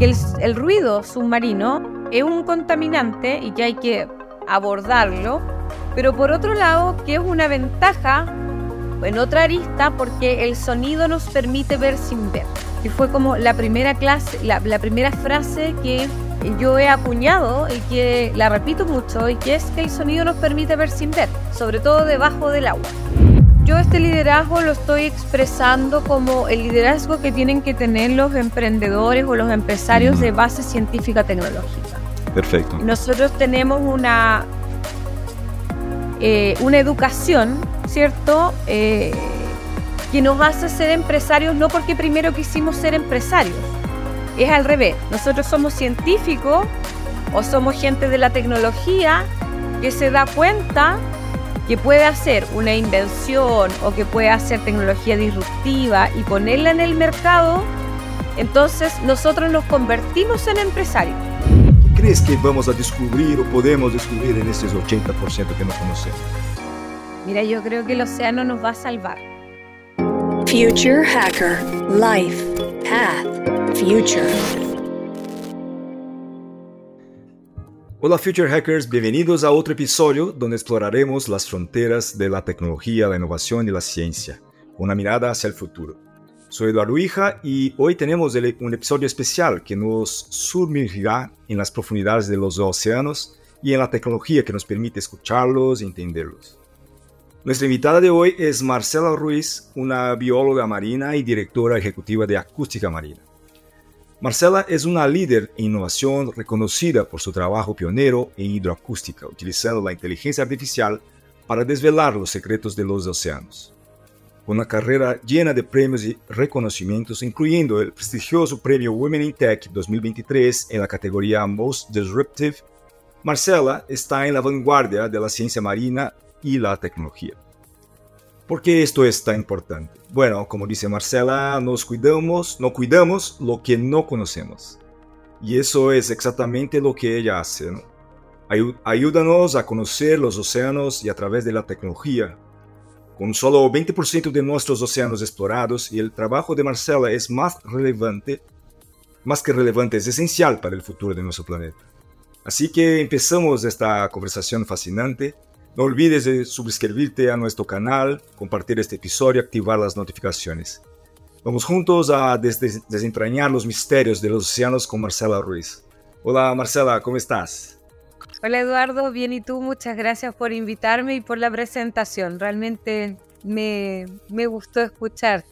que el, ruido submarino es un contaminante y que hay que abordarlo, pero por otro lado que es una ventaja en otra arista porque el sonido nos permite ver sin ver. Que fue como la primera clase, la, la primera frase que yo he acuñado y que la repito mucho y que es que el sonido nos permite ver sin ver, sobre todo debajo del agua. Yo este liderazgo lo estoy expresando como el liderazgo que tienen que tener los emprendedores o los empresarios de base científica tecnológica. Perfecto. Nosotros tenemos una, eh, una educación, ¿cierto? Eh, que nos hace ser empresarios no porque primero quisimos ser empresarios, es al revés. Nosotros somos científicos o somos gente de la tecnología que se da cuenta que puede hacer una invención o que puede hacer tecnología disruptiva y ponerla en el mercado, entonces nosotros nos convertimos en empresarios. ¿Qué crees que vamos a descubrir o podemos descubrir en estos 80% que no conocemos? Mira, yo creo que el océano nos va a salvar. Future Hacker Life Path Future. Hola Future Hackers, bienvenidos a otro episodio donde exploraremos las fronteras de la tecnología, la innovación y la ciencia, una mirada hacia el futuro. Soy Eduardo Hija y hoy tenemos un episodio especial que nos sumergirá en las profundidades de los océanos y en la tecnología que nos permite escucharlos e entenderlos. Nuestra invitada de hoy es Marcela Ruiz, una bióloga marina y directora ejecutiva de Acústica Marina. Marcela es una líder en innovación reconocida por su trabajo pionero en hidroacústica, utilizando la inteligencia artificial para desvelar los secretos de los océanos. Con una carrera llena de premios y reconocimientos, incluyendo el prestigioso premio Women in Tech 2023 en la categoría Most Disruptive, Marcela está en la vanguardia de la ciencia marina y la tecnología. ¿Por qué esto es tan importante? Bueno, como dice Marcela, nos cuidamos, no cuidamos lo que no conocemos. Y eso es exactamente lo que ella hace. Ayúdanos a conocer los océanos y a través de la tecnología. Con solo 20% de nuestros océanos explorados y el trabajo de Marcela es más relevante, más que relevante, es esencial para el futuro de nuestro planeta. Así que empezamos esta conversación fascinante no olvides de suscribirte a nuestro canal, compartir este episodio y activar las notificaciones. Vamos juntos a desentrañar los misterios de los océanos con Marcela Ruiz. Hola Marcela, ¿cómo estás? Hola Eduardo, bien y tú, muchas gracias por invitarme y por la presentación. Realmente me, me gustó escuchar.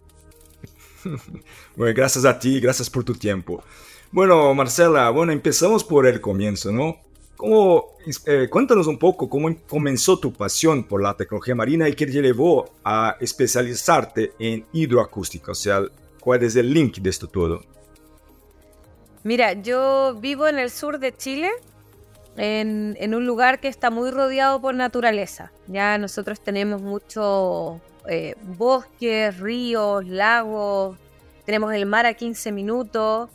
bueno, gracias a ti, gracias por tu tiempo. Bueno, Marcela, bueno, empezamos por el comienzo, ¿no? ¿Cómo, eh, cuéntanos un poco cómo comenzó tu pasión por la tecnología marina y qué te llevó a especializarte en hidroacústica, o sea, cuál es el link de esto todo. Mira, yo vivo en el sur de Chile, en, en un lugar que está muy rodeado por naturaleza. Ya nosotros tenemos muchos eh, bosques, ríos, lagos, tenemos el mar a 15 minutos.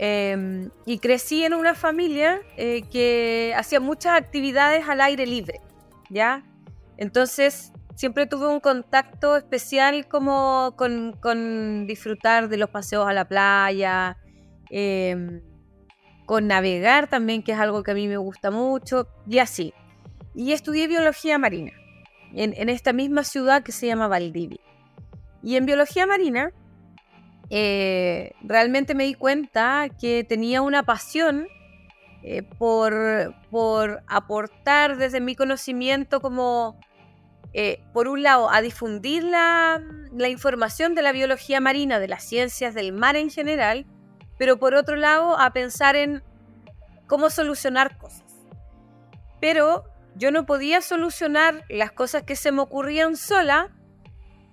Em, y crecí en una familia eh, que hacía muchas actividades al aire libre, ¿ya? Entonces siempre tuve un contacto especial como con, disfrutar de los paseos a la playa, em, con navegar también, que es algo que a mí me gusta mucho, y así. Y estudié biología marina en, en esta misma ciudad que se llama Valdivia. Y en biología marina eh, realmente me di cuenta que tenía una pasión eh, por, por, aportar desde mi conocimiento como, eh, por un lado, a difundir la, la, información de la biología marina, de las ciencias del mar en general, pero por otro lado, a pensar en cómo solucionar cosas. Pero yo no podía solucionar las cosas que se me ocurrían sola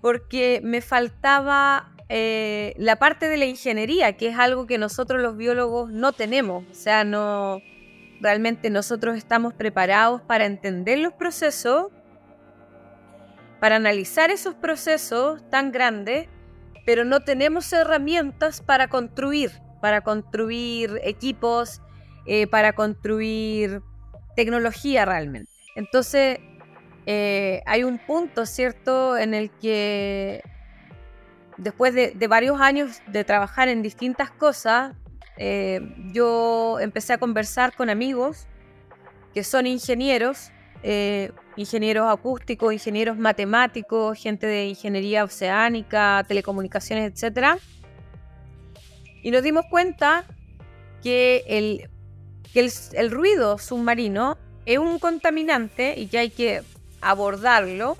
porque me faltaba eh, la parte de la ingeniería, que es algo que nosotros los biólogos no tenemos. O sea, no realmente nosotros estamos preparados para entender los procesos, para analizar esos procesos tan grandes, pero no tenemos herramientas para construir, para construir equipos, eh, para construir tecnología realmente. Entonces, eh, hay un punto, ¿cierto?, en el que después de, varios años de trabajar en distintas cosas, eh, yo empecé a conversar con amigos que son ingenieros, eh, ingenieros acústicos, ingenieros matemáticos, gente de ingeniería oceánica, telecomunicaciones, etc. Y nos dimos cuenta que el, que el ruido submarino es un contaminante y que hay que abordarlo,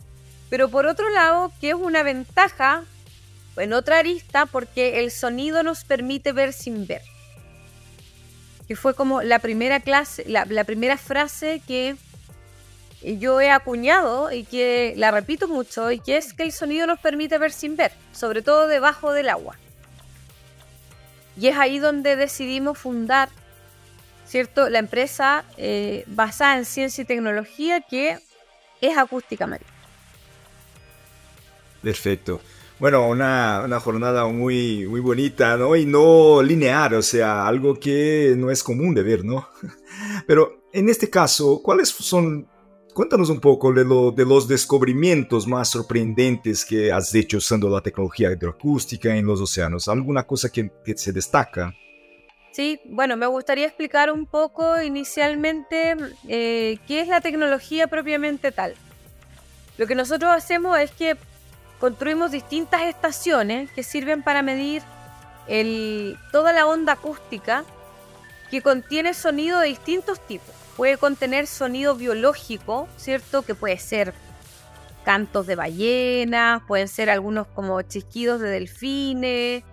pero por otro lado que es una ventaja en otra arista porque el sonido nos permite ver sin ver. Que fue como la primera clase, la, primera frase que yo he acuñado y que la repito mucho y que es que el sonido nos permite ver sin ver, sobre todo debajo del agua. Y es ahí donde decidimos fundar, ¿cierto? La empresa eh, basada en ciencia y tecnología que es acústica marina. Perfecto. Bueno, una, una, jornada muy, muy bonita, ¿no? Y no lineal, o sea, algo que no es común de ver, ¿no? Pero en este caso, ¿cuáles son, cuéntanos un poco de, lo, de los descubrimientos más sorprendentes que has hecho usando la tecnología hidroacústica en los océanos? ¿Alguna cosa que, que se destaca? Sí, bueno, me gustaría explicar un poco inicialmente eh, qué es la tecnología propiamente tal. Lo que nosotros hacemos es que construimos distintas estaciones que sirven para medir toda la onda acústica que contiene sonido de distintos tipos. Puede contener sonido biológico, ¿cierto? Que puede ser cantos de ballenas, pueden ser algunos como chisquidos de delfines.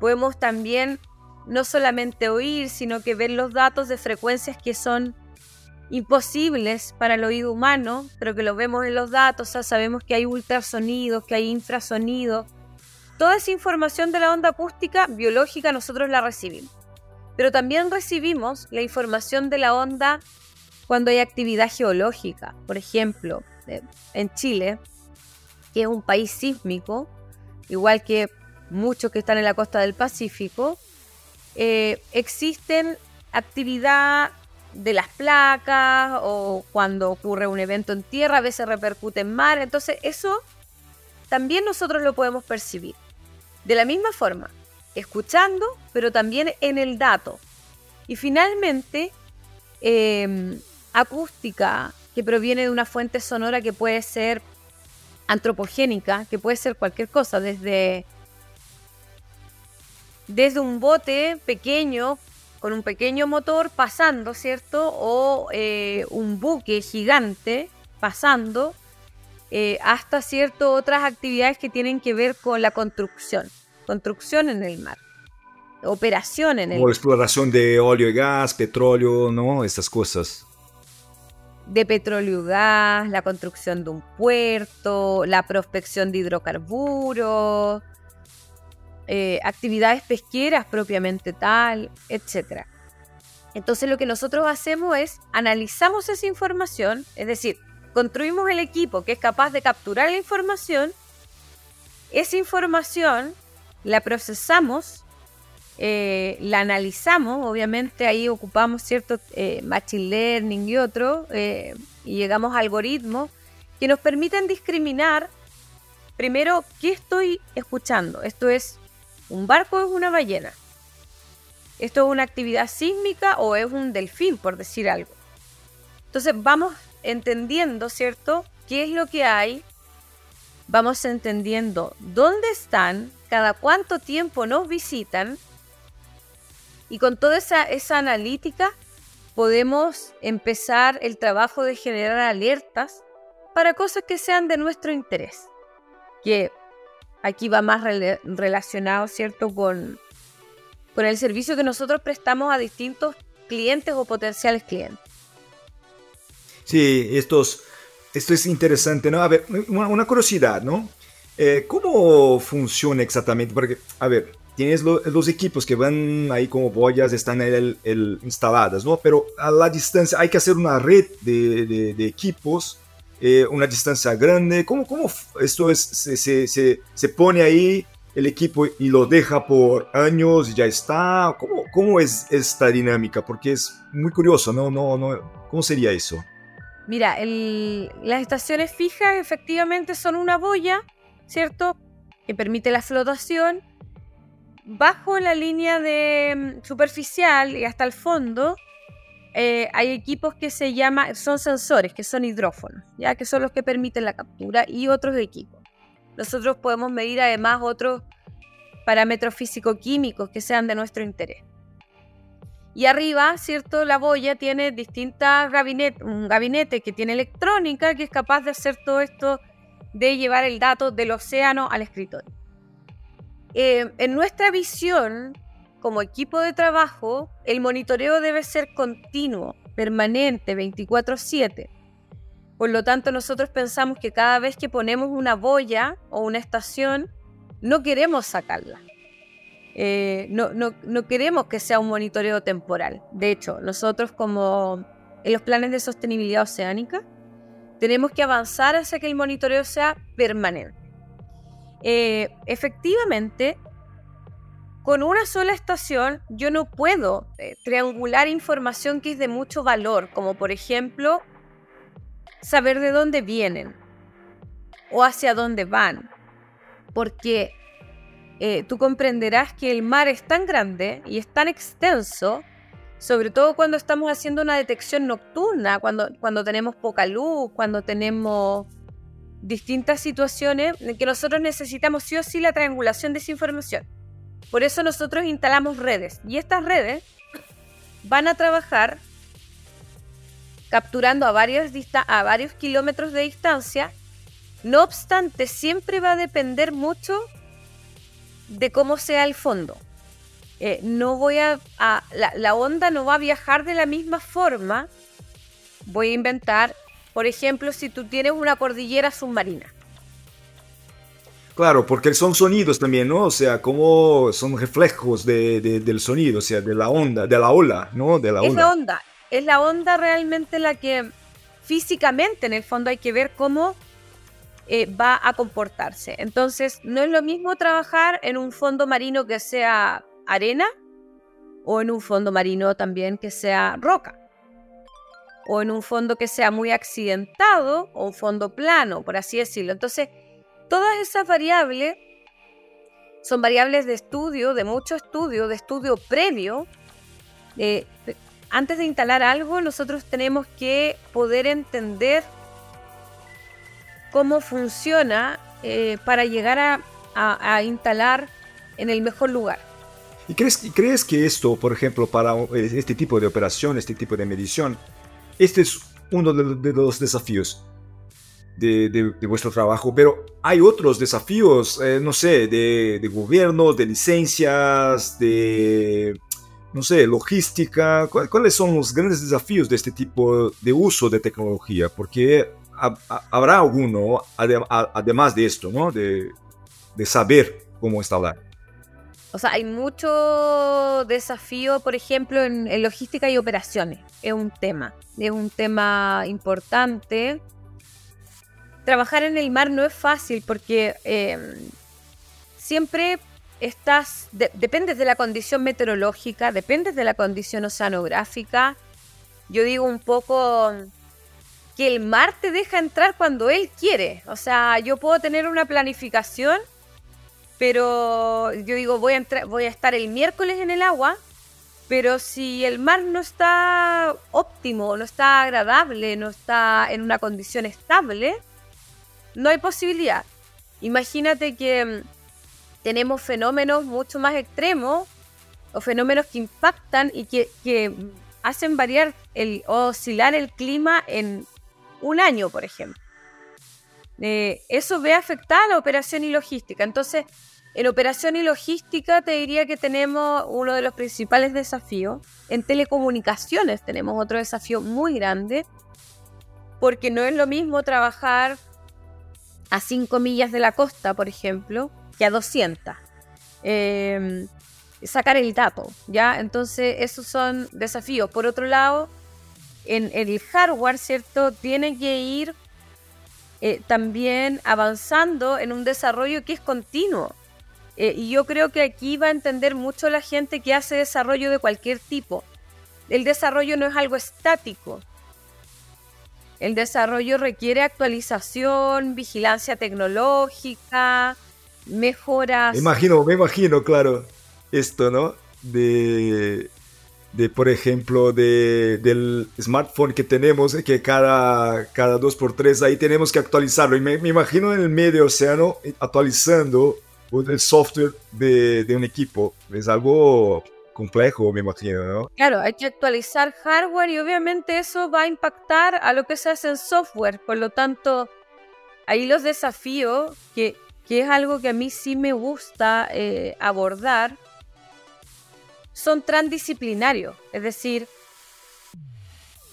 Podemos también no solamente oír, sino que ver los datos de frecuencias que son imposibles para el oído humano, pero que lo vemos en los datos, sabemos que hay ultrasonidos, que hay infrasonidos. Toda esa información de la onda acústica biológica nosotros la recibimos. Pero también recibimos la información de la onda cuando hay actividad geológica. Por ejemplo, eh, en Chile, que es un país sísmico, igual que muchos que están en la costa del Pacífico, eh, existen actividad de las placas o cuando ocurre un evento en tierra, a veces repercute en mar. Entonces eso también nosotros lo podemos percibir. De la misma forma, escuchando, pero también en el dato. Y finalmente, em, acústica, que proviene de una fuente sonora que puede ser antropogénica, que puede ser cualquier cosa, desde, desde un bote pequeño con un pequeño motor pasando, ¿cierto? O eh, un buque gigante pasando, eh, hasta cierto otras actividades que tienen que ver con la construcción, construcción en el mar, operación en el mar. exploración de óleo y gas, petróleo, ¿no? Estas cosas. De petróleo y gas, la construcción de un puerto, la prospección de hidrocarburos, eh, actividades pesqueras propiamente tal, etc. Entonces lo que nosotros hacemos es analizamos esa información, es decir, construimos el equipo que es capaz de capturar la información, esa información la procesamos, eh, la analizamos, obviamente ahí ocupamos cierto eh, machine learning y otro, y llegamos a algoritmos que nos permiten discriminar primero qué estoy escuchando. Esto es un barco es una ballena. Esto es una actividad sísmica o es un delfín, por decir algo. Entonces vamos entendiendo, ¿cierto? ¿Qué es lo que hay? Vamos entendiendo dónde están, cada cuánto tiempo nos visitan. Y con toda esa, analítica podemos empezar el trabajo de generar alertas para cosas que sean de nuestro interés. Que aquí va más relacionado, ¿cierto?, con, con el servicio que nosotros prestamos a distintos clientes o potenciales clientes. Sí, estos, esto es interesante, ¿no? A ver, una, curiosidad, ¿no? Eh, ¿Cómo funciona exactamente? Porque, a ver, tienes los equipos que van ahí como boyas, están el, instaladas, ¿no? Pero a la distancia hay que hacer una red de, de equipos eh, una distancia grande? ¿Cómo, cómo esto es, se, se, se, pone ahí el equipo y lo deja por años y ya está? ¿Cómo, cómo es esta dinámica? Porque es muy curioso, ¿no? no, no ¿Cómo sería eso? Mira, las estaciones fijas efectivamente son una boya, ¿cierto? Que permite la flotación bajo la línea de mm, superficial y hasta el fondo, eh, hay equipos que se llaman, son sensores, que son hidrófonos, ya que son los que permiten la captura y otros equipos. Nosotros podemos medir además otros parámetros físico-químicos que sean de nuestro interés. Y arriba, ¿cierto? La boya tiene distintas gabinetes, un gabinete que tiene electrónica que es capaz de hacer todo esto de llevar el dato del océano al escritorio. Eh, en nuestra visión, como equipo de trabajo, el monitoreo debe ser continuo, permanente, 24/7. Por lo tanto, nosotros pensamos que cada vez que ponemos una boya o una estación, no queremos sacarla. Eh, no, no, queremos que sea un monitoreo temporal. De hecho, nosotros como en los planes de sostenibilidad oceánica, tenemos que avanzar hacia que el monitoreo sea permanente. Eh, efectivamente, con una sola estación yo no puedo eh, triangular información que es de mucho valor, como por ejemplo saber de dónde vienen o hacia dónde van, porque eh, tú comprenderás que el mar es tan grande y es tan extenso, sobre todo cuando estamos haciendo una detección nocturna, cuando, cuando tenemos poca luz, cuando tenemos distintas situaciones que nosotros necesitamos sí o sí la triangulación de esa información. Por eso nosotros instalamos redes y estas redes van a trabajar capturando a varios, a varios kilómetros de distancia. No obstante, siempre va a depender mucho de cómo sea el fondo. Eh, no voy a, la, la onda no va a viajar de la misma forma. Voy a inventar por ejemplo, si tú tienes una cordillera submarina. Claro, porque son sonidos también, ¿no? O sea, como son reflejos del sonido, o sea, de la onda, de la ola, ¿no? De la es la onda, es la onda realmente la que físicamente en el fondo hay que ver cómo eh, va a comportarse. Entonces, no es lo mismo trabajar en un fondo marino que sea arena o en un fondo marino también que sea roca o en un fondo que sea muy accidentado o un fondo plano, por así decirlo. Entonces, todas esas variables son variables de estudio, de mucho estudio, de estudio previo. Eh, antes de instalar algo, nosotros tenemos que poder entender cómo funciona eh, para llegar a, instalar en el mejor lugar. ¿Y crees, crees que esto, por ejemplo, para este tipo de operación, este tipo de medición, este es uno de, los desafíos de, vuestro trabajo, pero hay otros desafíos, eh, no sé, de, gobierno, de licencias, de, no sé, logística. ¿Cuáles son los grandes desafíos de este tipo de uso de tecnología? Porque habrá alguno, además de esto, ¿no? De, de saber cómo instalar. O sea, hay mucho desafío, por ejemplo, en, logística y operaciones. Es un tema, es un tema importante. Trabajar en el mar no es fácil porque em, siempre estás, dependes de la condición meteorológica, dependes de la condición oceanográfica. Yo digo un poco que el mar te deja entrar cuando él quiere. O sea, yo puedo tener una planificación pero yo digo, voy a, entrar, voy a estar el miércoles en el agua, pero si el mar no está óptimo, no está agradable, no está en una condición estable, no hay posibilidad. Imagínate que mm, tenemos fenómenos mucho más extremos o fenómenos que impactan y que, hacen variar el, o oscilar el clima en un año, por ejemplo. Eh, eso ve afectada la operación y logística. Entonces, en operación y logística te diría que tenemos uno de los principales desafíos. En telecomunicaciones tenemos otro desafío muy grande, porque no es lo mismo trabajar a 5 millas de la costa, por ejemplo, que a 200. Em, sacar el dato, ¿ya? Entonces, esos son desafíos. Por otro lado, en el hardware, ¿cierto? Tiene que ir eh, también avanzando en un desarrollo que es continuo. Eh, y yo creo que aquí va a entender mucho la gente que hace desarrollo de cualquier tipo. El desarrollo no es algo estático. El desarrollo requiere actualización, vigilancia tecnológica, mejoras. Me imagino, me imagino, claro. esto, ¿no? De, de por ejemplo, de, del smartphone que tenemos, que cada, cada dos por tres ahí tenemos que actualizarlo. Y me, imagino en el medio océano actualizando el software de, de un equipo. Es algo complejo, me imagino, ¿no? Claro, hay que actualizar hardware y obviamente eso va a impactar a lo que se hace en software. Por lo tanto, ahí los desafíos, que, que es algo que a mí sí me gusta eh, abordar, son transdisciplinarios. Es decir,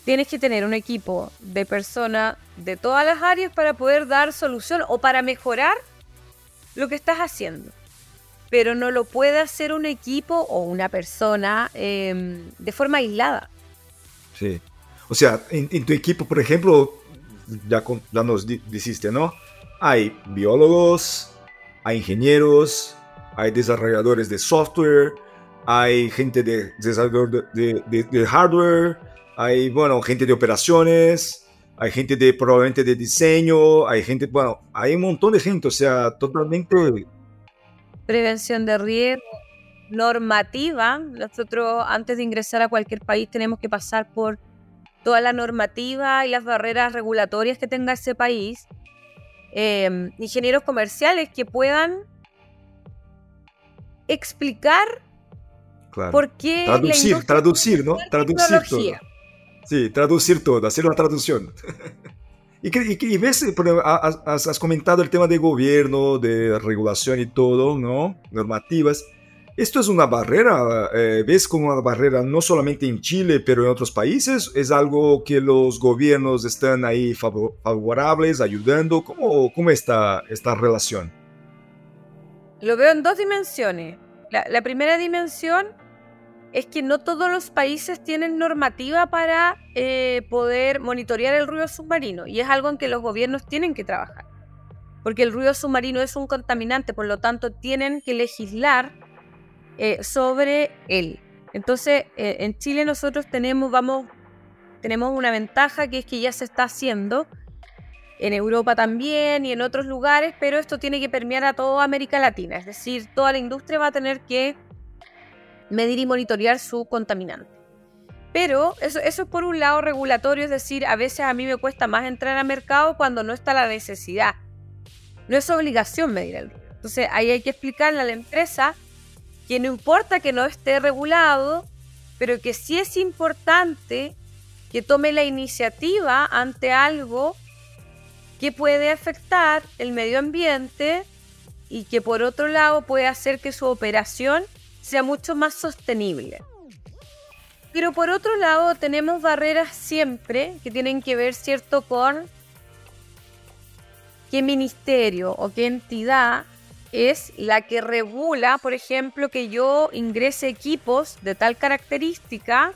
tienes que tener un equipo de personas de todas las áreas para poder dar solución o para mejorar lo que estás haciendo pero no lo puede hacer un equipo o una persona em, de forma aislada. Sí. O sea, en, tu equipo, por ejemplo, ya, ya nos dijiste, ¿no? Hay biólogos, hay ingenieros, hay desarrolladores de software, hay gente de de, hardware, hay, bueno, gente de operaciones, hay gente de probablemente de diseño, hay gente, bueno, hay un montón de gente, o sea, totalmente prevención de riesgo, normativa. Nosotros antes de ingresar a cualquier país tenemos que pasar por toda la normativa y las barreras regulatorias que tenga ese país. Em, ingenieros comerciales que puedan explicar por qué... Traducir, traducir, ¿no? Traducir todo. Sí, traducir todo, hacer una traducción. Y, ves, has, has, comentado el tema de gobierno, de regulación y todo, ¿no? Normativas. ¿Esto es una barrera? Eh, ¿Ves como una barrera no solamente en Chile, pero en otros países? ¿Es algo que los gobiernos están ahí favorables, ayudando? ¿Cómo, cómo está esta relación? Lo veo en dos dimensiones. la primera dimensión es que no todos los países tienen normativa para eh, poder monitorear el ruido submarino y es algo en que los gobiernos tienen que trabajar. Porque el ruido submarino es un contaminante, por lo tanto tienen que legislar eh, sobre él. Entonces, eh, en Chile nosotros tenemos, vamos, tenemos una ventaja que es que ya se está haciendo, en Europa también y en otros lugares, pero esto tiene que permear a toda América Latina, es decir, toda la industria va a tener que medir y monitorear su contaminante. Pero eso, es por un lado regulatorio, es decir, a veces a mí me cuesta más entrar al mercado cuando no está la necesidad. No es obligación medir el ruido. Entonces ahí hay que explicarle a la empresa que no importa que no esté regulado, pero que sí es importante que tome la iniciativa ante algo que puede afectar el medio ambiente y que por otro lado puede hacer que su operación sea mucho más sostenible. Pero por otro lado tenemos barreras siempre que tienen que ver, ¿cierto?, con qué ministerio o qué entidad es la que regula, por ejemplo, que yo ingrese equipos de tal característica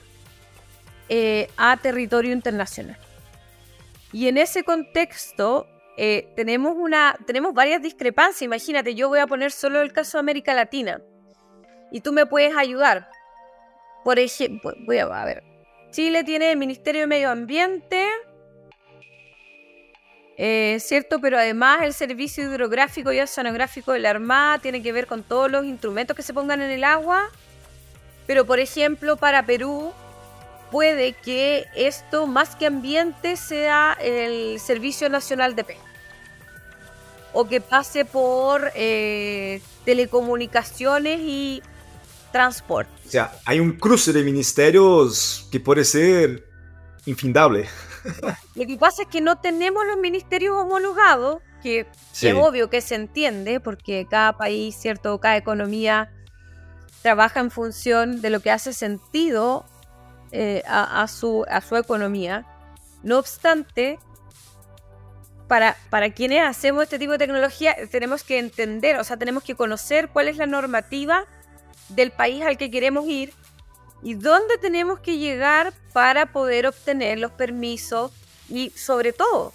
eh, a territorio internacional. Y en ese contexto eh, tenemos, una, tenemos varias discrepancias. Imagínate, yo voy a poner solo el caso de América Latina y tú me puedes ayudar. Por ejemplo, voy a, ver. Chile tiene el Ministerio de Medio Ambiente, eh, ¿cierto? Pero además el Servicio Hidrográfico y Oceanográfico de la Armada tiene que ver con todos los instrumentos que se pongan en el agua. Pero, por ejemplo, para Perú puede que esto, más que ambiente, sea el Servicio Nacional de Pesca. O que pase por eh, telecomunicaciones y transporte. O sea, hay un cruce de ministerios que puede ser infindable. Lo que pasa es que no tenemos los ministerios homologados, que es obvio que se entiende, porque cada país, cierto, cada economía trabaja en función de lo que hace sentido eh, a, su, a su economía. No obstante, para, para quienes hacemos este tipo de tecnología, tenemos que entender, o sea, tenemos que conocer cuál es la normativa del país al que queremos ir y dónde tenemos que llegar para poder obtener los permisos y sobre todo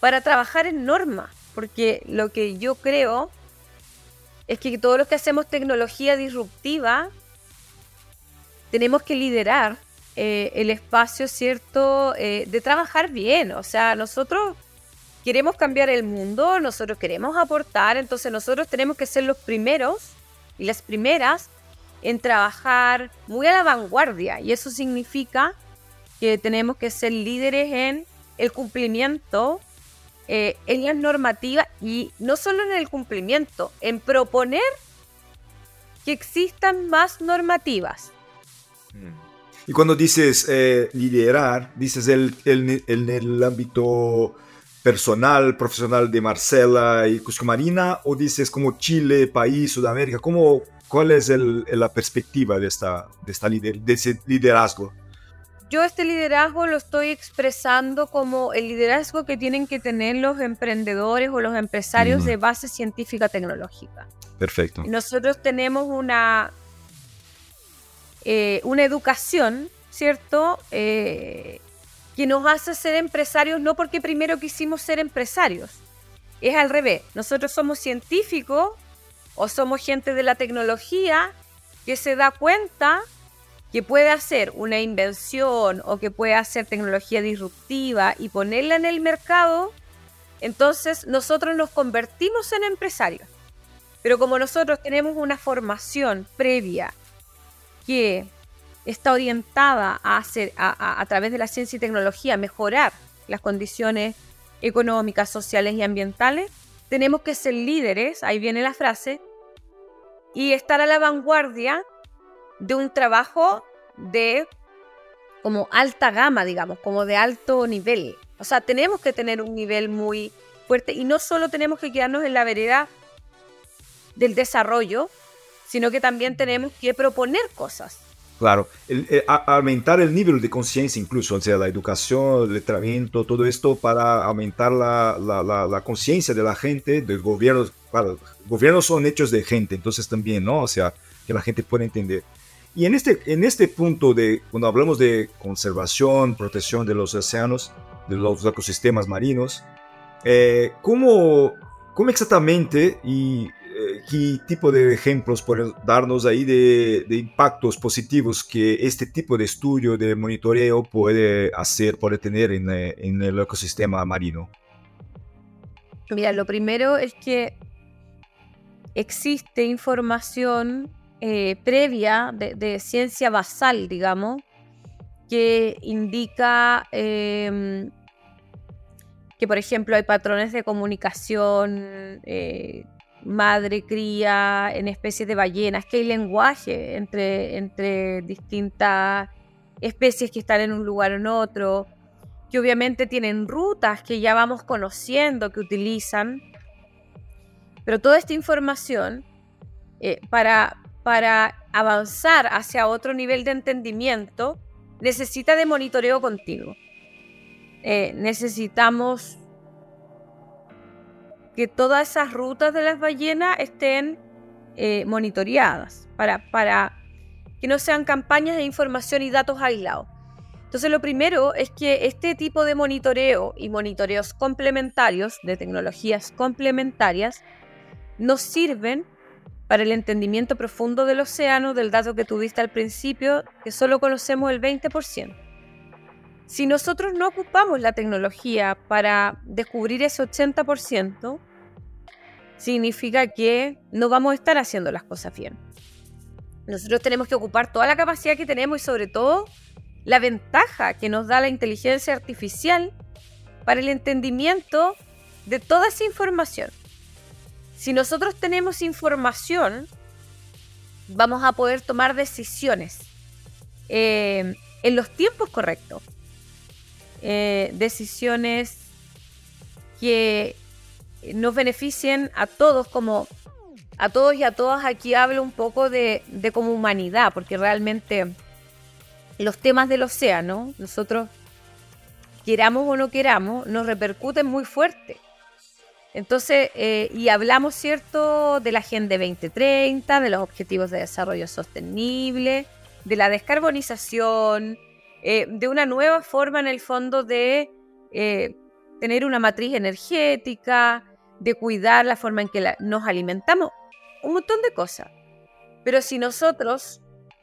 para trabajar en norma, porque lo que yo creo es que todos los que hacemos tecnología disruptiva tenemos que liderar eh, el espacio, ¿cierto?, eh, de trabajar bien. O sea, nosotros queremos cambiar el mundo, nosotros queremos aportar, entonces nosotros tenemos que ser los primeros y las primeras en trabajar muy a la vanguardia y eso significa que tenemos que ser líderes en el cumplimiento, eh, en las normativas y no solo en el cumplimiento, en proponer que existan más normativas. Y cuando dices eh, liderar, dices el, el, en el ámbito personal, profesional de Marcela y Cusco Marina, o dices como Chile, país, Sudamérica, ¿cómo, ¿cuál es el, la perspectiva de, esta, de, esta lider, de ese liderazgo? Yo este liderazgo lo estoy expresando como el liderazgo que tienen que tener los emprendedores o los empresarios de base científica tecnológica. Perfecto. Nosotros tenemos una, eh, una educación, ¿cierto? Eh, que nos hace ser empresarios no porque primero quisimos ser empresarios. Es al revés. Nosotros somos científicos o somos gente de la tecnología que se da cuenta que puede hacer una invención o que puede hacer tecnología disruptiva y ponerla en el mercado, entonces nosotros nos convertimos en empresarios. Pero como nosotros tenemos una formación previa que está orientada a hacer a, través de la ciencia y tecnología mejorar las condiciones económicas, sociales y ambientales, tenemos que ser líderes, ahí viene la frase, y estar a la vanguardia de un trabajo de como alta gama, digamos, como de alto nivel. O sea, tenemos que tener un nivel muy fuerte y no solo tenemos que quedarnos en la vereda del desarrollo, sino que también tenemos que proponer cosas. Claro, eh, aumentar el nivel de conciencia incluso, o sea, la educación, el letramiento, todo esto para aumentar la, conciencia de la gente, del gobierno. Claro, gobiernos son hechos de gente, entonces también, ¿no? O sea, que la gente pueda entender. Y en este, en este punto de, cuando hablamos de conservación, protección de los océanos, de los ecosistemas marinos, eh, ¿cómo, ¿cómo exactamente y ¿Qué tipo de ejemplos pueden darnos ahí de, impactos positivos que este tipo de estudio, de monitoreo puede hacer, puede tener en, eh, el ecosistema marino? Mira, lo primero es que existe información eh, previa de, ciencia basal, digamos, que indica em, que, por ejemplo, hay patrones de comunicación eh, madre cría en especies de ballenas, que hay lenguaje entre, entre distintas especies que están en un lugar o en otro, que obviamente tienen rutas que ya vamos conociendo, que utilizan. Pero toda esta información, eh, para, para avanzar hacia otro nivel de entendimiento, necesita de monitoreo continuo. Eh, necesitamos que todas esas rutas de las ballenas estén eh, monitoreadas para, para que no sean campañas de información y datos aislados. Entonces lo primero es que este tipo de monitoreo y monitoreos complementarios de tecnologías complementarias nos sirven para el entendimiento profundo del océano, del dato que tuviste al principio, que solo conocemos el 20%. Si nosotros no ocupamos la tecnología para descubrir ese 80%, significa que no vamos a estar haciendo las cosas bien. Nosotros tenemos que ocupar toda la capacidad que tenemos y sobre todo la ventaja que nos da la inteligencia artificial para el entendimiento de toda esa información. Si nosotros tenemos información, vamos a poder tomar decisiones eh, en los tiempos correctos. Eh, decisiones que nos beneficien a todos como a todos y a todas aquí hablo un poco de, de como humanidad, porque realmente los temas del océano, nosotros queramos o no queramos, nos repercuten muy fuerte. Entonces, eh, y hablamos, ¿cierto?, de la Agenda 2030, de los Objetivos de Desarrollo Sostenible, de la descarbonización, eh, de una nueva forma en el fondo de eh, tener una matriz energética, de cuidar la forma en que nos alimentamos, un montón de cosas. Pero si nosotros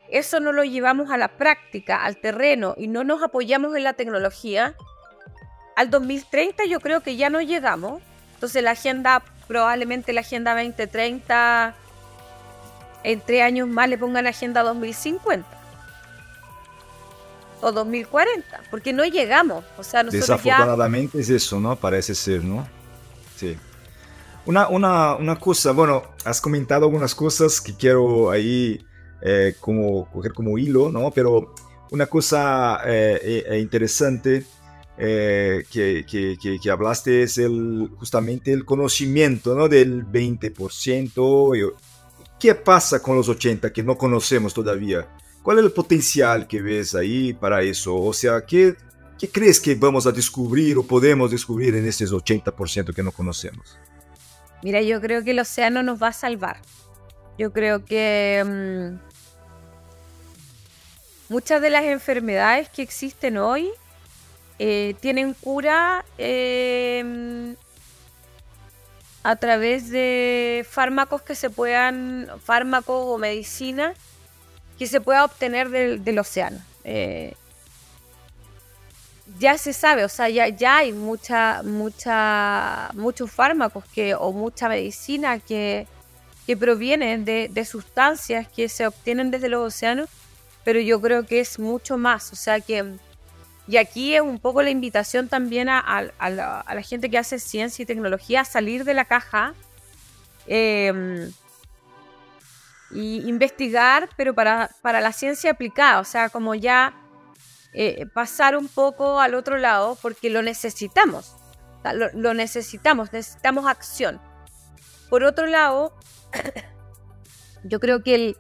eso no lo llevamos a la práctica, al terreno y no nos apoyamos en la tecnología, al 2030 yo creo que ya no llegamos. Entonces la agenda, probablemente la agenda 2030 en tres años más le pongan Agenda 2050 o 2040, porque no llegamos. O sea, nosotros Desafortunadamente es eso, ¿no? Parece ser, ¿no? Sí. Una, una, una cosa, bueno, has comentado algunas cosas que quiero ahí eh, como coger como hilo, ¿no? Pero una cosa eh, eh, interesante que, que, que, que, hablaste es el, justamente el conocimiento, ¿no? Del 20%. ¿Qué pasa con los 80 que no conocemos todavía? ¿Cuál es el potencial que ves ahí para eso? O sea, ¿qué, qué crees que vamos a descubrir o podemos descubrir en estos 80% que no conocemos? Mira, yo creo que el océano nos va a salvar. Yo creo que mm, muchas de las enfermedades que existen hoy eh, tienen cura em, a través de fármacos que se puedan, fármacos o medicina que se pueda obtener del, océano. Eh, ya se sabe, o sea, ya, ya hay mucha, mucha, muchos fármacos que, o mucha medicina que, que provienen de, de, sustancias que se obtienen desde los océanos, pero yo creo que es mucho más, o sea que, y aquí es un poco la invitación también a, a, la, a la, gente que hace ciencia y tecnología a salir de la caja. Eh, y investigar, pero para, para la ciencia aplicada, o sea, como ya eh, pasar un poco al otro lado porque lo necesitamos, lo, necesitamos, necesitamos acción. Por otro lado, yo creo que el,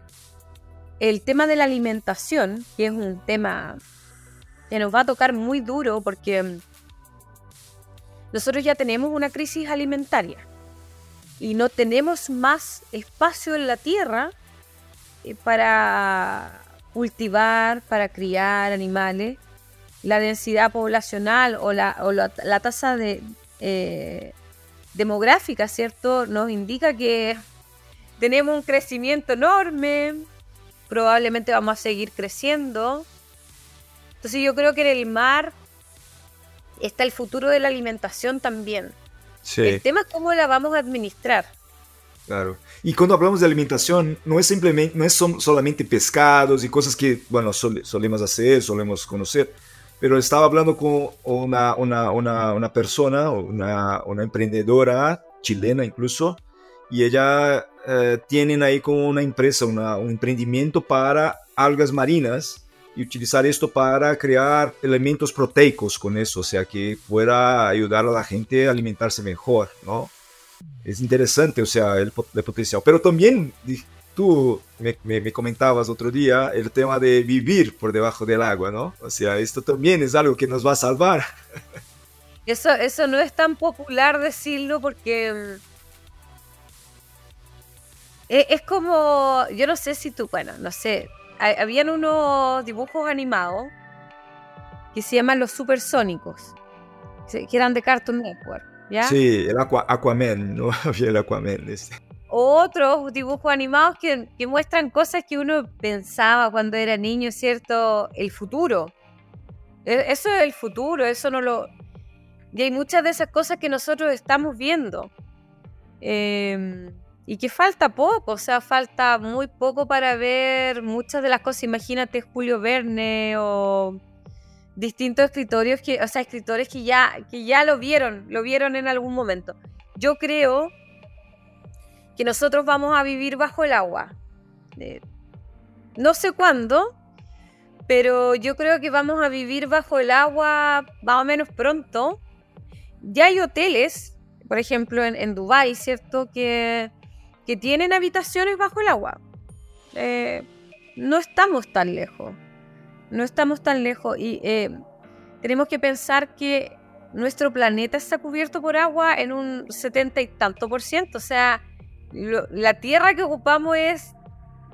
el tema de la alimentación, que es un tema que nos va a tocar muy duro porque mm, nosotros ya tenemos una crisis alimentaria y no tenemos más espacio en la tierra para cultivar, para criar animales, la densidad poblacional o la, o la, tasa de, eh, demográfica, ¿cierto? Nos indica que tenemos un crecimiento enorme, probablemente vamos a seguir creciendo. Entonces yo creo que en el mar está el futuro de la alimentación también. El tema es cómo la vamos a administrar. Claro. Y cuando hablamos de alimentación, no es simplemente, no es solamente pescados y cosas que, bueno, solemos hacer, solemos conocer, pero estaba hablando con una, una, una, una persona, una, una, emprendedora chilena incluso, y ella eh, tiene ahí como una empresa, un emprendimiento para algas marinas y utilizar esto para crear elementos proteicos con eso, o sea, que pueda ayudar a la gente a alimentarse mejor, ¿no? Es interesante, o sea, el, potencial. Pero también tú me, comentabas otro día el tema de vivir por debajo del agua, ¿no? O sea, esto también es algo que nos va a salvar. Eso, eso no es tan popular decirlo porque mm, e, es, como, yo no sé si tú, bueno, no sé, habían unos dibujos animados que se llaman los supersónicos, que eran de Cartoon Network. Sí, el Aquaman, no había el Aquaman. Este. Otros dibujos animados que, muestran cosas que uno pensaba cuando era niño, ¿cierto? El futuro. E, eso es el futuro, eso no lo... Y hay muchas de esas cosas que nosotros estamos viendo. Em, y que falta poco, o sea, falta muy poco para ver muchas de las cosas. Imagínate Julio Verne o distintos escritorios que, o sea, escritores que ya, que ya lo vieron, lo vieron en algún momento. Yo creo que nosotros vamos a vivir bajo el agua. Eh, no sé cuándo, pero yo creo que vamos a vivir bajo el agua más o menos pronto. Ya hay hoteles, por ejemplo, en, en Dubái, ¿cierto? Que, que tienen habitaciones bajo el agua. Eh, no estamos tan lejos no estamos tan lejos y eh, tenemos que pensar que nuestro planeta está cubierto por agua en un setenta y tanto por ciento. O sea, la tierra que ocupamos es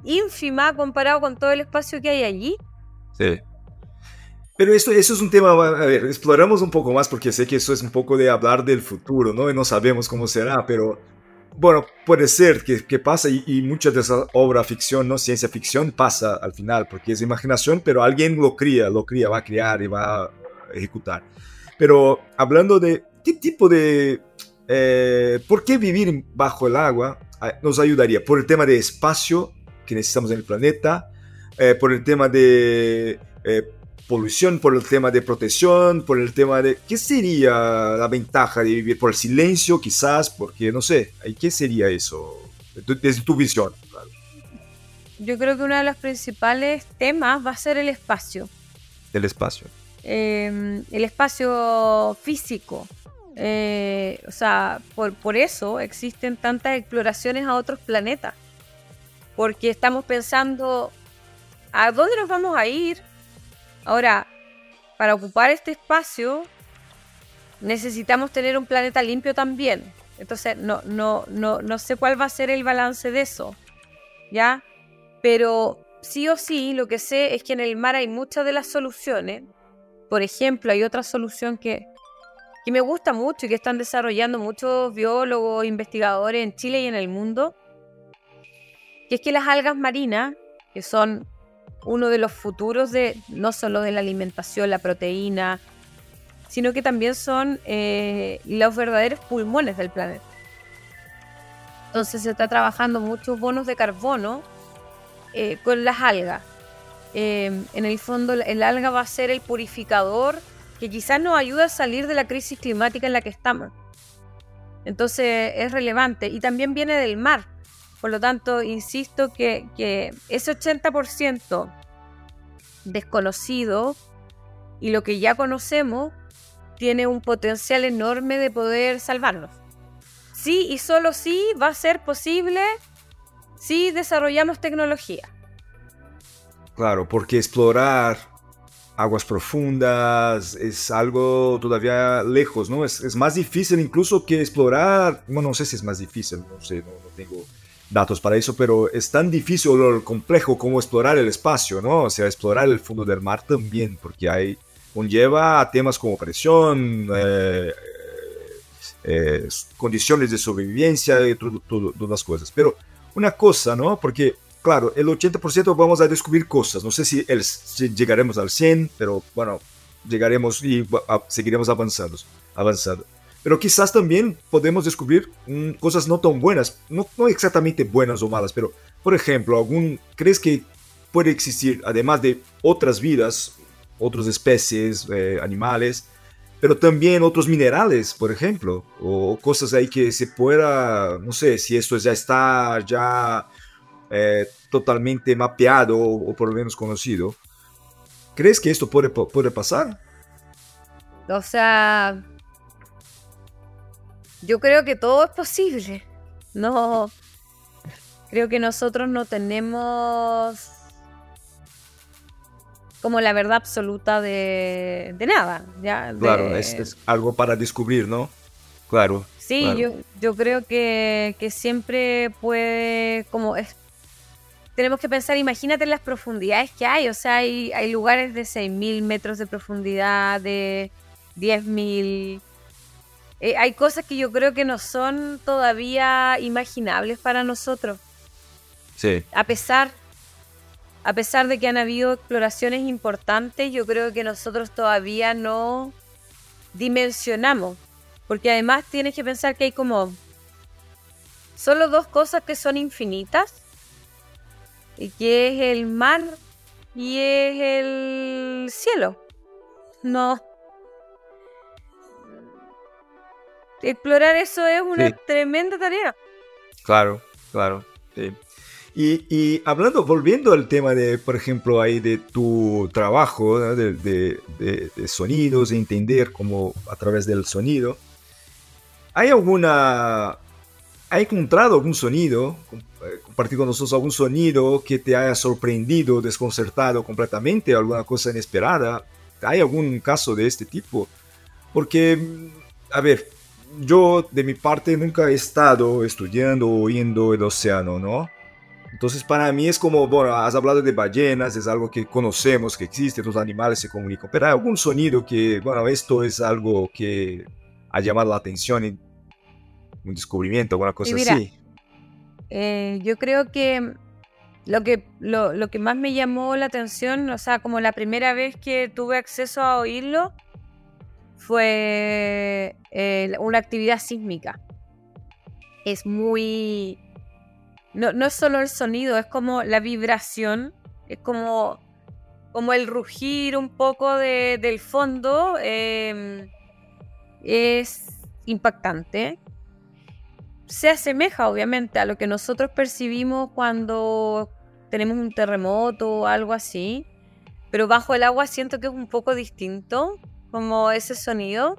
ínfima comparado con todo el espacio que hay allí. Sí. Pero esto, eso es un tema, a ver, exploramos un poco más porque sé que eso es un poco de hablar del futuro, ¿no? Y no sabemos cómo será, pero bueno, puede ser que, que pasa y, y, mucha de esa obra ficción, no ciencia ficción, pasa al final, porque es imaginación, pero alguien lo cría, lo cría, va a criar y va a ejecutar. Pero hablando de qué tipo de... Eh, ¿Por qué vivir bajo el agua ah, nos ayudaría? Por el tema de espacio que necesitamos en el planeta, eh, por el tema de eh, polución, por el tema de protección, por el tema de... ¿Qué sería la ventaja de vivir por el silencio quizás? Porque no sé, ¿qué sería eso desde tu visión? Yo creo que uno de los principales temas va a ser el espacio. El espacio. Em, el espacio físico. Eh, o sea, por, por eso existen tantas exploraciones a otros planetas. Porque estamos pensando, ¿a dónde nos vamos a ir? Ahora, para ocupar este espacio, necesitamos tener un planeta limpio también. Entonces, no, no, no, no sé cuál va a ser el balance de eso. ¿Ya? Pero sí o sí, lo que sé es que en el mar hay muchas de las soluciones. Por ejemplo, hay otra solución que, que me gusta mucho y que están desarrollando muchos biólogos, investigadores en Chile y en el mundo, que es que las algas marinas, que son uno de los futuros de no solo de la alimentación, la proteína, sino que también son eh, los verdaderos pulmones del planeta. Entonces se está trabajando muchos bonos de carbono eh, con las algas. Em, en el fondo, el alga va a ser el purificador que quizás nos ayuda a salir de la crisis climática en la que estamos. Entonces es relevante y también viene del mar. Por lo tanto, insisto que, que ese 80% desconocido y lo que ya conocemos tiene un potencial enorme de poder salvarnos. Sí y solo sí va a ser posible si desarrollamos tecnología. Claro, porque explorar aguas profundas es algo todavía lejos, ¿no? Es, más difícil incluso que explorar, bueno, no sé si es más difícil, no sé, no, tengo datos para eso, pero es tan difícil o complejo como explorar el espacio, ¿no? O sea, explorar el fondo del mar también, porque hay, conlleva temas como presión, eh, eh, condiciones de sobrevivencia y todas las cosas. Pero una cosa, ¿no? Porque, claro, el 80% vamos a descubrir cosas. No sé si, el, llegaremos al 100, pero bueno, llegaremos y seguiremos avanzando, avanzando. Pero quizás también podemos descubrir mm, cosas no tan buenas, no, no exactamente buenas o malas, pero, por ejemplo, algún, ¿crees que puede existir, además de otras vidas, otras especies, eh, animales, pero también otros minerales, por ejemplo, o cosas ahí que se pueda, no sé, si esto ya está ya eh, totalmente mapeado o, por lo menos conocido. ¿Crees que esto puede, puede pasar? O sea, yo creo que todo es posible. No, creo que nosotros no tenemos como la verdad absoluta de, nada. ¿ya? Claro, es, algo para descubrir, ¿no? Claro. Sí, Yo, yo creo que, siempre puede, como es, tenemos que pensar, imagínate las profundidades que hay, o sea, hay, hay lugares de 6.000 metros de profundidad, de 10.000... Eh, hay cosas que yo creo que no son todavía imaginables para nosotros. Sí. A pesar a pesar de que han habido exploraciones importantes, yo creo que nosotros todavía no dimensionamos. Porque además tienes que pensar que hay como solo dos cosas que son infinitas. Y que es el mar y es el cielo. No. Explorar eso es una tremenda tarea. Claro, claro. Sí. Y, hablando, volviendo al tema de, por ejemplo, ahí de tu trabajo, de, de, sonidos, entender cómo a través del sonido, ¿hay alguna, ha encontrado algún sonido, eh, compartir con nosotros algún sonido que te haya sorprendido, desconcertado completamente, alguna cosa inesperada? ¿Hay algún caso de este tipo? Porque, a ver, yo de mi parte nunca he estado estudiando o oyendo el océano, ¿no? Entonces para mí es como, bueno, has hablado de ballenas, es algo que conocemos, que existe, los animales se comunican, pero hay algún sonido que, bueno, esto es algo que ha llamado la atención, en un descubrimiento, alguna cosa así. Eh, yo creo que lo que, lo, lo, que más me llamó la atención, o sea, como la primera vez que tuve acceso a oírlo, fue eh, una actividad sísmica. Es muy no, no es solo el sonido, es como la vibración, es como, como el rugir un poco del fondo, em, es impactante. Se asemeja obviamente a lo que nosotros percibimos cuando tenemos un terremoto o algo así, pero bajo el agua siento que es un poco distinto, como ese sonido.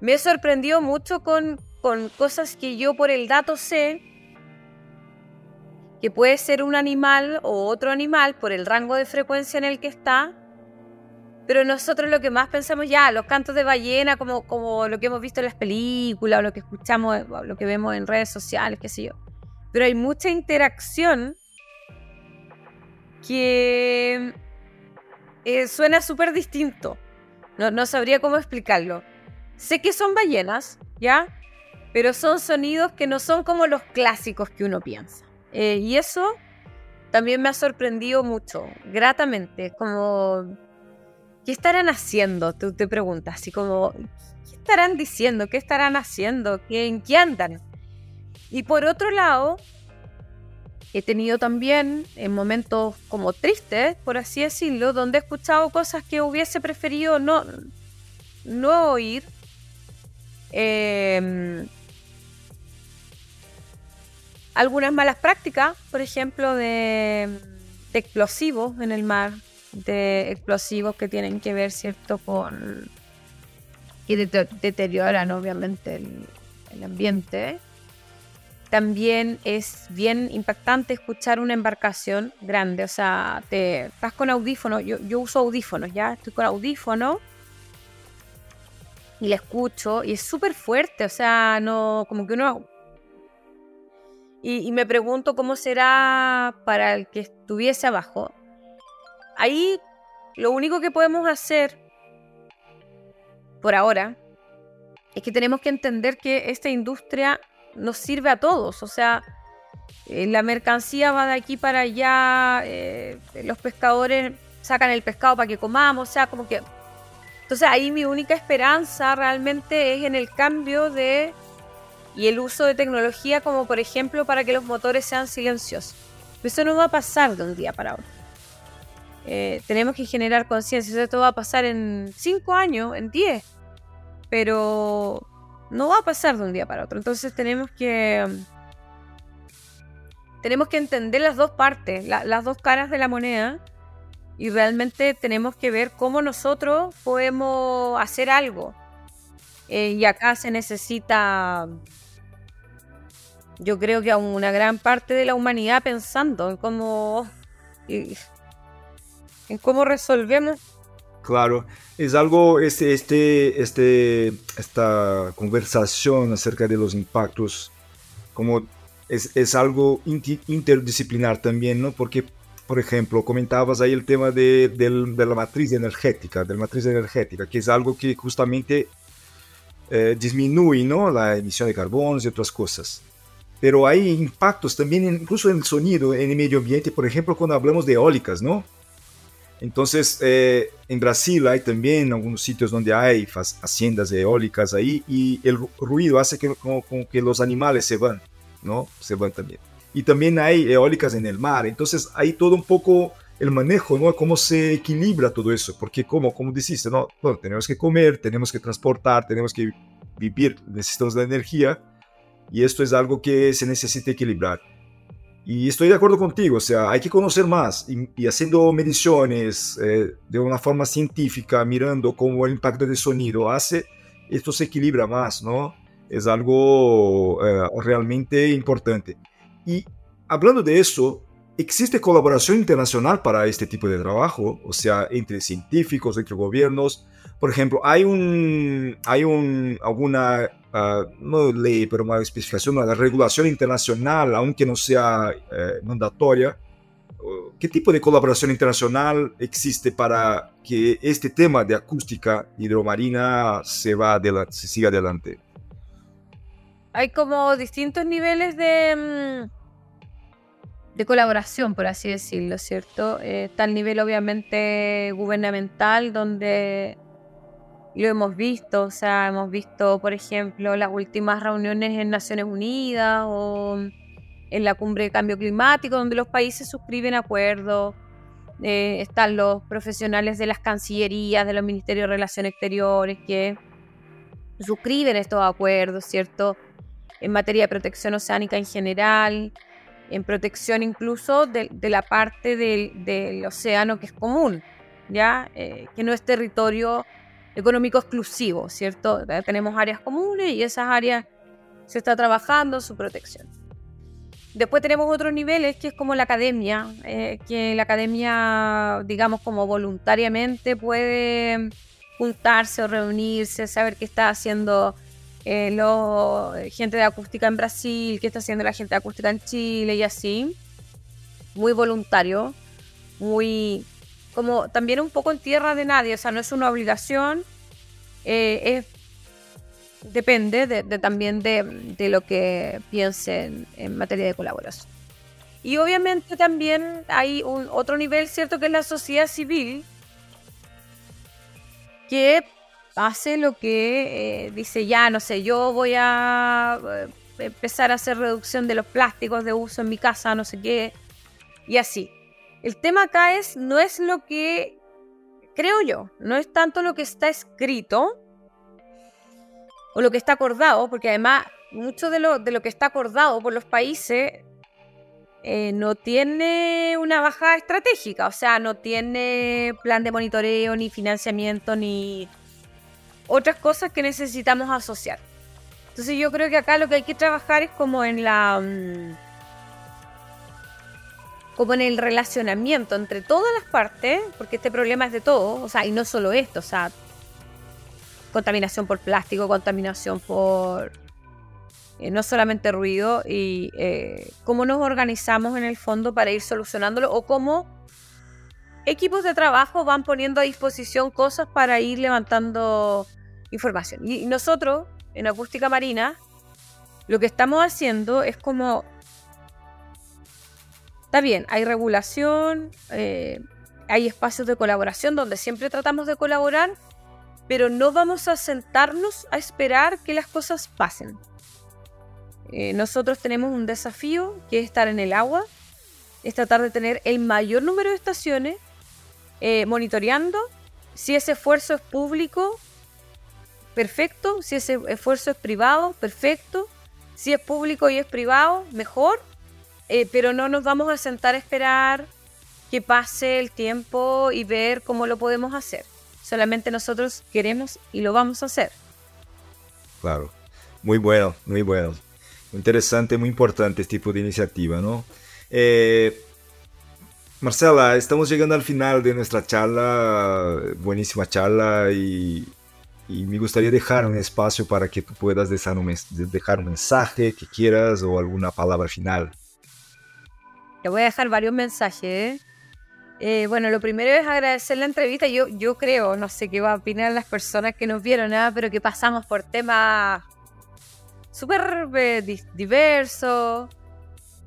Me he sorprendido mucho con, con cosas que yo por el dato sé, que puede ser un animal o otro animal por el rango de frecuencia en el que está, pero nosotros lo que más pensamos ya, los cantos de ballena, como, como lo que hemos visto en las películas, o lo que escuchamos, lo que vemos en redes sociales, qué sé yo. Pero hay mucha interacción que eh, suena súper distinto. No, no sabría cómo explicarlo. Sé que son ballenas, ¿ya? Pero son sonidos que no son como los clásicos que uno piensa. Eh, y eso también me ha sorprendido mucho, gratamente, como, ¿qué estarán haciendo? Tú te preguntas, así como, ¿qué estarán diciendo? ¿Qué estarán haciendo? ¿En qué andan? Y por otro lado, he tenido también en momentos como tristes, por así decirlo, donde he escuchado cosas que hubiese preferido no, no oír. Eh, algunas malas prácticas, por ejemplo, de, explosivos en el mar, de explosivos que tienen que ver, ¿cierto?, con... que deterioran obviamente el, ambiente. También es bien impactante escuchar una embarcación grande, o sea, te estás con audífono, yo, yo uso audífonos, ya estoy con audífono y la escucho y es súper fuerte, o sea, no, como que uno y, me pregunto cómo será para el que estuviese abajo. Ahí lo único que podemos hacer por ahora es que tenemos que entender que esta industria nos sirve a todos. O sea, eh, la mercancía va de aquí para allá, eh, los pescadores sacan el pescado para que comamos, o sea, como que... Entonces ahí mi única esperanza realmente es en el cambio de y el uso de tecnología como por ejemplo para que los motores sean silenciosos. eso no va a pasar de un día para otro. Eh, tenemos que generar conciencia. Esto va a pasar en 5 años, en 10. Pero no va a pasar de un día para otro. Entonces tenemos que... Tenemos que entender las dos partes, las dos caras de la moneda. Y realmente tenemos que ver cómo nosotros podemos hacer algo. Eh, y acá se necesita yo creo que a una gran parte de la humanidad pensando en cómo en cómo resolvemos Claro, es algo, este, este, este, esta conversación acerca de los impactos, como es, es algo interdisciplinar también, ¿no? Porque, por ejemplo, comentabas ahí el tema de, de, la matriz energética, de la matriz energética, que es algo que justamente eh, disminuye, ¿no? La emisión de carbonos y otras cosas pero hay impactos también incluso en el sonido, en el medio ambiente, por ejemplo, cuando hablamos de eólicas, ¿no? Entonces, eh, en Brasil hay también algunos sitios donde hay haciendas eólicas ahí y el ruido hace que, como, que los animales se van, ¿no? Se van también. Y también hay eólicas en el mar, entonces hay todo un poco el manejo, ¿no? Cómo se equilibra todo eso, porque como, como dijiste, ¿no? Bueno, tenemos que comer, tenemos que transportar, tenemos que vivir, necesitamos la energía, y esto es algo que se necesita equilibrar. Y estoy de acuerdo contigo, o sea, hay que conocer más y, haciendo mediciones eh, de una forma científica, mirando cómo el impacto del sonido hace, esto se equilibra más, ¿no? Es algo eh, realmente importante. Y hablando de eso, ¿existe colaboración internacional para este tipo de trabajo? O sea, entre científicos, entre gobiernos. Por ejemplo, hay un, hay un, alguna uh, no ley, pero una especificación, una regulación internacional, aunque no sea eh, mandatoria, ¿qué tipo de colaboración internacional existe para que este tema de acústica hidromarina se, va adelante, se siga adelante? Hay como distintos niveles de, mm, de colaboración, por así decirlo, ¿cierto? Eh, el nivel obviamente gubernamental, donde lo hemos visto, o sea, hemos visto, por ejemplo, las últimas reuniones en Naciones Unidas o en la cumbre de cambio climático, donde los países suscriben acuerdos. Eh, están los profesionales de las cancillerías, de los ministerios de Relaciones Exteriores, que suscriben estos acuerdos, ¿cierto? En materia de protección oceánica en general, en protección incluso de, la parte del, océano que es común, ¿ya? Eh, que no es territorio económico exclusivo, ¿cierto? Tenemos áreas comunes y esas áreas se está trabajando su protección. Después tenemos otros niveles que es como la academia, eh, que la academia, digamos, como voluntariamente puede juntarse o reunirse, saber qué está haciendo eh, lo, gente de acústica en Brasil, qué está haciendo la gente de acústica en Chile y así. Muy voluntario, muy como también un poco en tierra de nadie, o sea, no es una obligación, eh, es depende de, también de, lo que piensen en materia de colaboración. Y obviamente también hay un otro nivel, ¿cierto? Que es la sociedad civil, que hace lo que eh, dice, ya, no sé, yo voy a eh, empezar a hacer reducción de los plásticos de uso en mi casa, no sé qué, y así. El tema acá es, no es lo que creo yo, no es tanto lo que está escrito, o lo que está acordado, porque además mucho de lo, de lo que está acordado por los países eh, no tiene una bajada estratégica, o sea, no tiene plan de monitoreo, ni financiamiento, ni otras cosas que necesitamos asociar. Entonces yo creo que acá lo que hay que trabajar es como en la... Mm, como en el relacionamiento entre todas las partes, porque este problema es de todo, o sea, y no solo esto, o sea, contaminación por plástico, contaminación por eh, no solamente ruido y eh, cómo nos organizamos en el fondo para ir solucionándolo o cómo equipos de trabajo van poniendo a disposición cosas para ir levantando información. Y, nosotros, en acústica marina, lo que estamos haciendo es como... Está bien, hay regulación, eh, hay espacios de colaboración donde siempre tratamos de colaborar, pero no vamos a sentarnos a esperar que las cosas pasen. Eh, nosotros tenemos un desafío que es estar en el agua, es tratar de tener el mayor número de estaciones eh, monitoreando. Si ese esfuerzo es público, perfecto. Si ese esfuerzo es privado, perfecto. Si es público y es privado, mejor. Eh, pero no nos vamos a sentar a esperar que pase el tiempo y ver cómo lo podemos hacer. Solamente nosotros queremos y lo vamos a hacer. Claro, muy bueno, muy bueno. Interesante, muy importante este tipo de iniciativa, ¿no? Eh, Marcela, estamos llegando al final de nuestra charla, buenísima charla y, me gustaría dejar un espacio para que tú puedas dejar un, dejar un mensaje que quieras o alguna palabra final. Te voy a dejar varios mensajes. ¿eh? Bueno, lo primero es agradecer la entrevista. Yo, yo creo, no sé qué va a opinar las personas que nos vieron, nada, pero que pasamos por temas súper eh, diversos.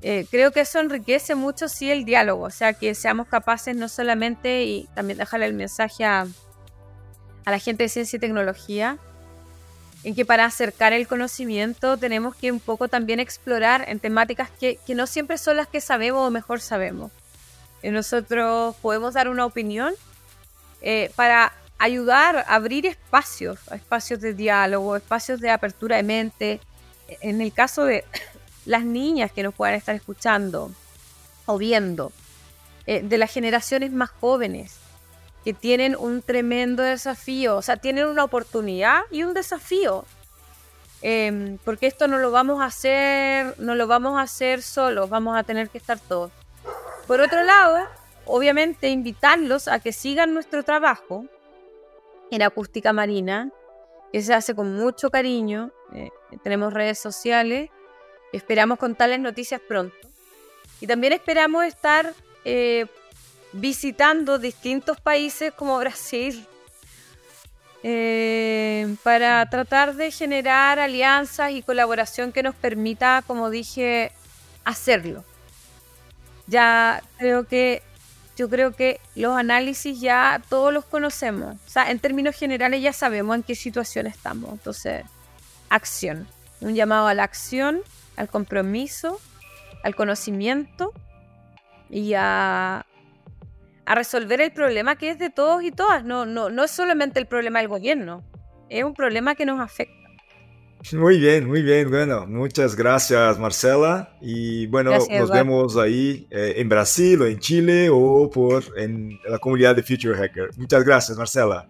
Eh, creo que eso enriquece mucho, sí, el diálogo. O sea, que seamos capaces no solamente, y también dejarle el mensaje a, la gente de ciencia y tecnología, en que para acercar el conocimiento tenemos que un poco también explorar en temáticas que, que no siempre son las que sabemos o mejor sabemos. Eh, nosotros podemos dar una opinión eh, para ayudar a abrir espacios, espacios de diálogo, espacios de apertura de mente. En el caso de las niñas que nos puedan estar escuchando o viendo, eh, de las generaciones más jóvenes, que tienen un tremendo desafío, o sea, tienen una oportunidad y un desafío. Em, porque esto no lo vamos a hacer, no lo vamos a hacer solos, vamos a tener que estar todos. Por otro lado, obviamente invitarlos a que sigan nuestro trabajo en acústica marina, que se hace con mucho cariño. Eh, tenemos redes sociales, esperamos contarles noticias pronto. Y también esperamos estar eh, visitando distintos países como Brasil eh, para tratar de generar alianzas y colaboración que nos permita, como dije, hacerlo ya creo que yo creo que los análisis ya todos los conocemos. O sea, en términos generales ya sabemos en qué situación estamos. Entonces, acción. Un llamado a la acción, al compromiso, al conocimiento y a, a resolver el problema que es de todos y todas. No, no, no es solamente el problema del gobierno, es un problema que nos afecta. Muy bien, muy bien. Bueno, muchas gracias Marcela. Y bueno, nos vemos ahí eh, en Brasil o en Chile o por en la comunidad de Future Hacker. Muchas gracias Marcela.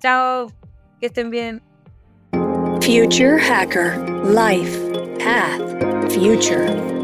Chao, que estén bien. Future Hacker, Life, Path, Future.